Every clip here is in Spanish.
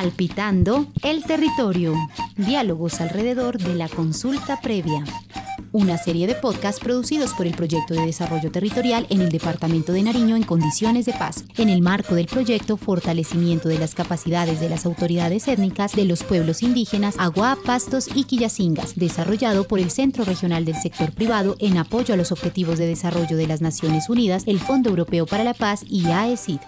Palpitando el territorio. Diálogos alrededor de la consulta previa. Una serie de podcasts producidos por el Proyecto de Desarrollo Territorial en el Departamento de Nariño en condiciones de paz, en el marco del proyecto Fortalecimiento de las capacidades de las autoridades étnicas de los pueblos indígenas Agua, Pastos y Quillacingas, desarrollado por el Centro Regional del Sector Privado en apoyo a los Objetivos de Desarrollo de las Naciones Unidas, el Fondo Europeo para la Paz y AECID.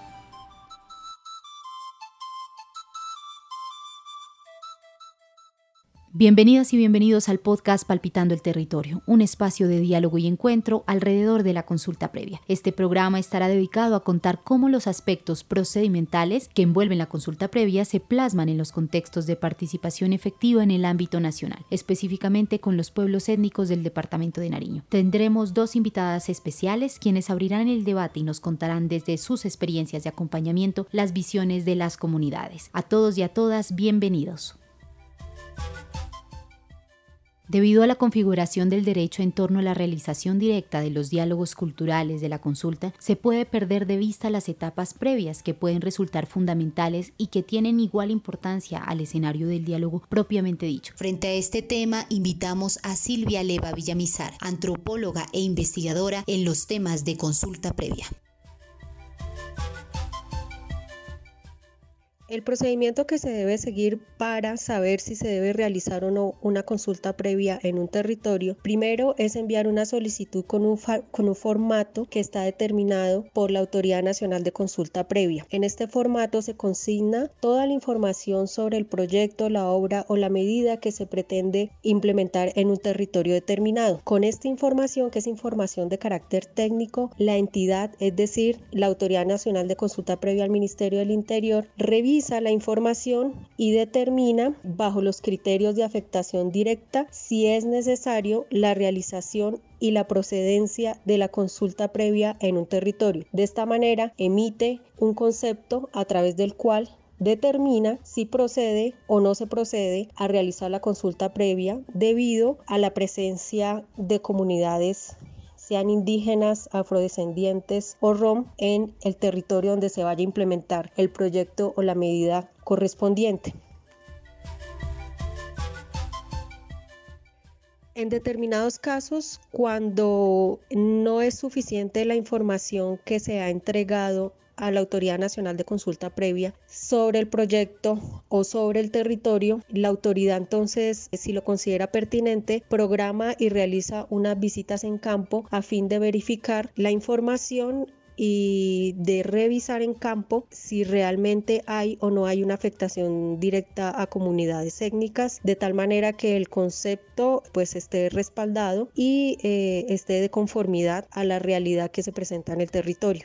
Bienvenidas y bienvenidos al podcast Palpitando el Territorio, un espacio de diálogo y encuentro alrededor de la consulta previa. Este programa estará dedicado a contar cómo los aspectos procedimentales que envuelven la consulta previa se plasman en los contextos de participación efectiva en el ámbito nacional, específicamente con los pueblos étnicos del departamento de Nariño. Tendremos dos invitadas especiales quienes abrirán el debate y nos contarán desde sus experiencias de acompañamiento las visiones de las comunidades. A todos y a todas, bienvenidos. Debido a la configuración del derecho en torno a la realización directa de los diálogos culturales de la consulta, se puede perder de vista las etapas previas que pueden resultar fundamentales y que tienen igual importancia al escenario del diálogo propiamente dicho. Frente a este tema, invitamos a Silvia Leva Villamizar, antropóloga e investigadora en los temas de consulta previa. El procedimiento que se debe seguir para saber si se debe realizar o no una consulta previa en un territorio, primero es enviar una solicitud con un, con un formato que está determinado por la Autoridad Nacional de Consulta Previa. En este formato se consigna toda la información sobre el proyecto, la obra o la medida que se pretende implementar en un territorio determinado. Con esta información, que es información de carácter técnico, la entidad, es decir, la Autoridad Nacional de Consulta Previa al Ministerio del Interior, revisa la información y determina, bajo los criterios de afectación directa, si es necesario la realización y la procedencia de la consulta previa en un territorio. De esta manera, emite un concepto a través del cual determina si procede o no se procede a realizar la consulta previa debido a la presencia de comunidades sean indígenas, afrodescendientes o rom en el territorio donde se vaya a implementar el proyecto o la medida correspondiente. En determinados casos, cuando no es suficiente la información que se ha entregado a la Autoridad Nacional de Consulta Previa sobre el proyecto o sobre el territorio. La autoridad entonces, si lo considera pertinente, programa y realiza unas visitas en campo a fin de verificar la información y de revisar en campo si realmente hay o no hay una afectación directa a comunidades étnicas de tal manera que el concepto pues esté respaldado y eh, esté de conformidad a la realidad que se presenta en el territorio.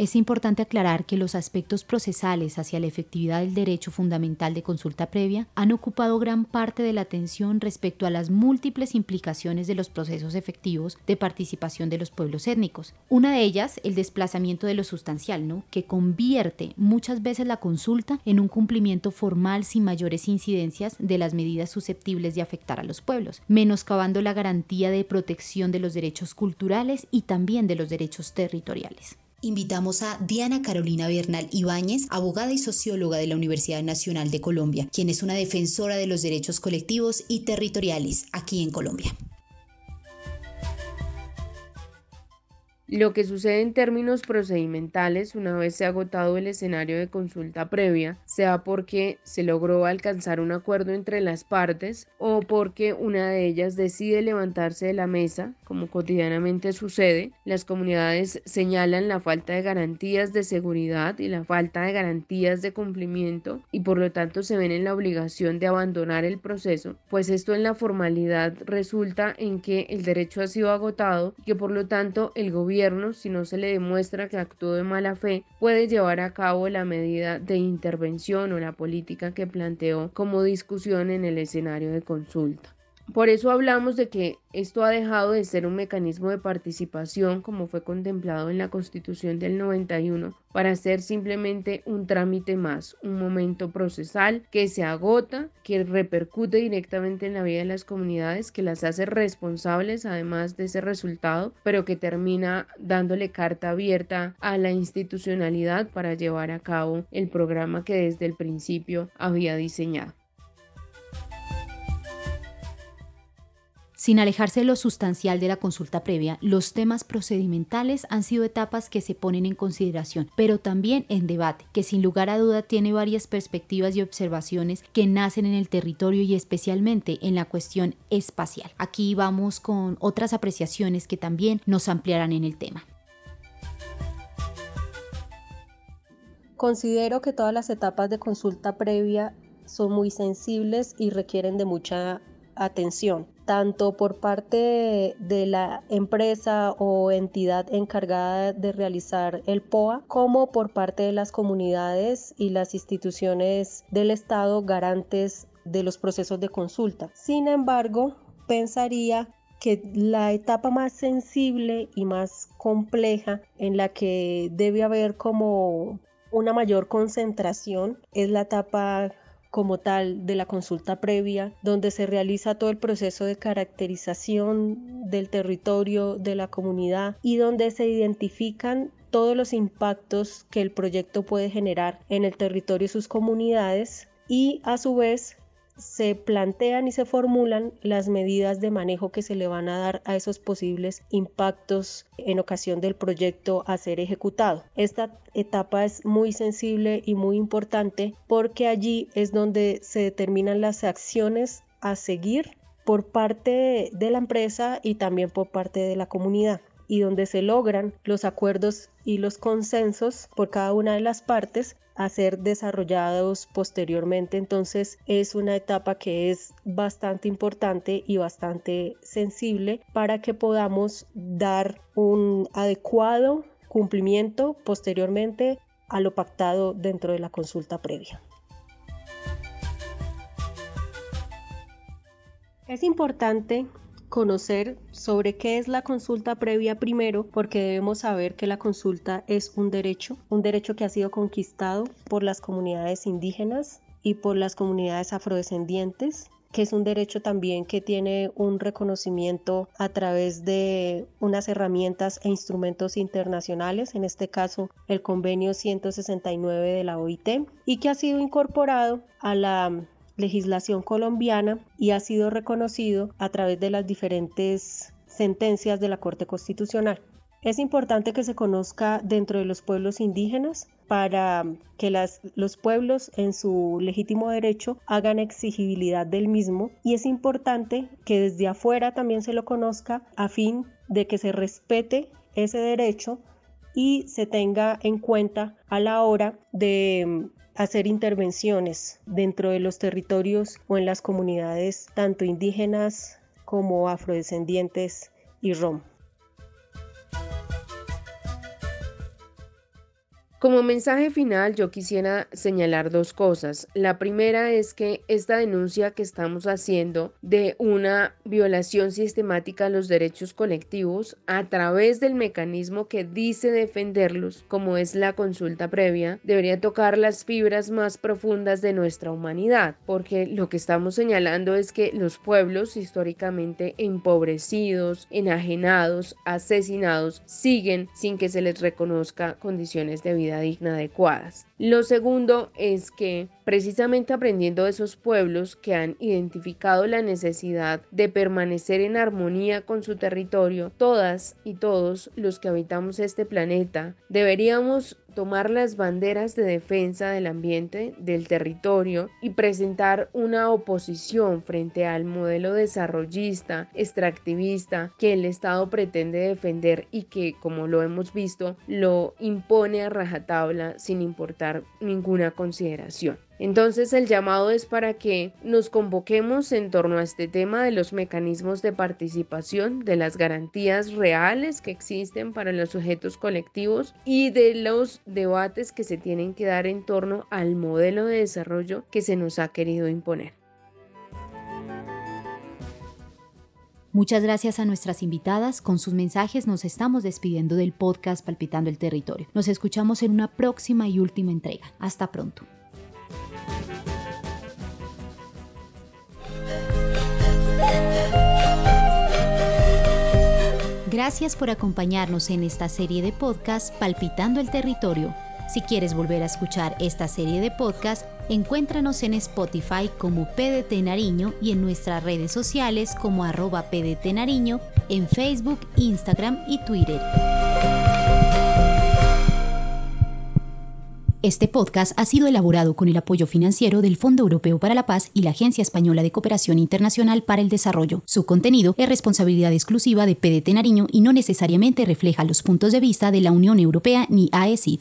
Es importante aclarar que los aspectos procesales hacia la efectividad del derecho fundamental de consulta previa han ocupado gran parte de la atención respecto a las múltiples implicaciones de los procesos efectivos de participación de los pueblos étnicos. Una de ellas, el desplazamiento de lo sustancial, ¿no? que convierte muchas veces la consulta en un cumplimiento formal sin mayores incidencias de las medidas susceptibles de afectar a los pueblos, menoscabando la garantía de protección de los derechos culturales y también de los derechos territoriales. Invitamos a Diana Carolina Bernal Ibáñez, abogada y socióloga de la Universidad Nacional de Colombia, quien es una defensora de los derechos colectivos y territoriales aquí en Colombia. Lo que sucede en términos procedimentales una vez se ha agotado el escenario de consulta previa, sea porque se logró alcanzar un acuerdo entre las partes o porque una de ellas decide levantarse de la mesa, como cotidianamente sucede, las comunidades señalan la falta de garantías de seguridad y la falta de garantías de cumplimiento y por lo tanto se ven en la obligación de abandonar el proceso, pues esto en la formalidad resulta en que el derecho ha sido agotado y que por lo tanto el gobierno si no se le demuestra que actuó de mala fe, puede llevar a cabo la medida de intervención o la política que planteó como discusión en el escenario de consulta. Por eso hablamos de que esto ha dejado de ser un mecanismo de participación como fue contemplado en la Constitución del 91 para ser simplemente un trámite más, un momento procesal que se agota, que repercute directamente en la vida de las comunidades, que las hace responsables además de ese resultado, pero que termina dándole carta abierta a la institucionalidad para llevar a cabo el programa que desde el principio había diseñado. Sin alejarse de lo sustancial de la consulta previa, los temas procedimentales han sido etapas que se ponen en consideración, pero también en debate, que sin lugar a duda tiene varias perspectivas y observaciones que nacen en el territorio y especialmente en la cuestión espacial. Aquí vamos con otras apreciaciones que también nos ampliarán en el tema. Considero que todas las etapas de consulta previa son muy sensibles y requieren de mucha atención tanto por parte de la empresa o entidad encargada de realizar el POA como por parte de las comunidades y las instituciones del Estado garantes de los procesos de consulta. Sin embargo, pensaría que la etapa más sensible y más compleja en la que debe haber como una mayor concentración es la etapa como tal de la consulta previa, donde se realiza todo el proceso de caracterización del territorio, de la comunidad y donde se identifican todos los impactos que el proyecto puede generar en el territorio y sus comunidades y a su vez se plantean y se formulan las medidas de manejo que se le van a dar a esos posibles impactos en ocasión del proyecto a ser ejecutado. Esta etapa es muy sensible y muy importante porque allí es donde se determinan las acciones a seguir por parte de la empresa y también por parte de la comunidad y donde se logran los acuerdos y los consensos por cada una de las partes a ser desarrollados posteriormente. Entonces es una etapa que es bastante importante y bastante sensible para que podamos dar un adecuado cumplimiento posteriormente a lo pactado dentro de la consulta previa. Es importante conocer sobre qué es la consulta previa primero, porque debemos saber que la consulta es un derecho, un derecho que ha sido conquistado por las comunidades indígenas y por las comunidades afrodescendientes que es un derecho también que tiene un reconocimiento a través de unas herramientas e instrumentos internacionales, en este caso el convenio 169 de la OIT, y que ha sido incorporado a la legislación colombiana y ha sido reconocido a través de las diferentes sentencias de la Corte Constitucional. Es importante que se conozca dentro de los pueblos indígenas para que los pueblos en su legítimo derecho hagan exigibilidad del mismo y es importante que desde afuera también se lo conozca a fin de que se respete ese derecho y se tenga en cuenta a la hora de hacer intervenciones dentro de los territorios o en las comunidades tanto indígenas como afrodescendientes y rom. Como mensaje final, yo quisiera señalar dos cosas. La primera es que esta denuncia que estamos haciendo de una violación sistemática a los derechos colectivos a través del mecanismo que dice defenderlos, como es la consulta previa, debería tocar las fibras más profundas de nuestra humanidad, porque lo que estamos señalando es que los pueblos históricamente empobrecidos, enajenados, asesinados, siguen sin que se les reconozca condiciones de vida digna adecuadas. Lo segundo es que precisamente aprendiendo de esos pueblos que han identificado la necesidad de permanecer en armonía con su territorio, todas y todos los que habitamos este planeta deberíamos tomar las banderas de defensa del ambiente, del territorio y presentar una oposición frente al modelo desarrollista, extractivista que el Estado pretende defender y que, como lo hemos visto, lo impone a rajatabla sin importar ninguna consideración. Entonces el llamado es para que nos convoquemos en torno a este tema de los mecanismos de participación, de las garantías reales que existen para los sujetos colectivos y de los debates que se tienen que dar en torno al modelo de desarrollo que se nos ha querido imponer. Muchas gracias a nuestras invitadas. Con sus mensajes nos estamos despidiendo del podcast Palpitando el Territorio. Nos escuchamos en una próxima y última entrega. Hasta pronto. Gracias por acompañarnos en esta serie de podcast Palpitando el Territorio. Si quieres volver a escuchar esta serie de podcast, encuéntranos en Spotify como PDT Nariño y en nuestras redes sociales como arroba PDT Nariño, en Facebook, Instagram y Twitter. Este podcast ha sido elaborado con el apoyo financiero del Fondo Europeo para la Paz y la Agencia Española de Cooperación Internacional para el Desarrollo. Su contenido es responsabilidad exclusiva de PDT Nariño y no necesariamente refleja los puntos de vista de la Unión Europea ni AECID.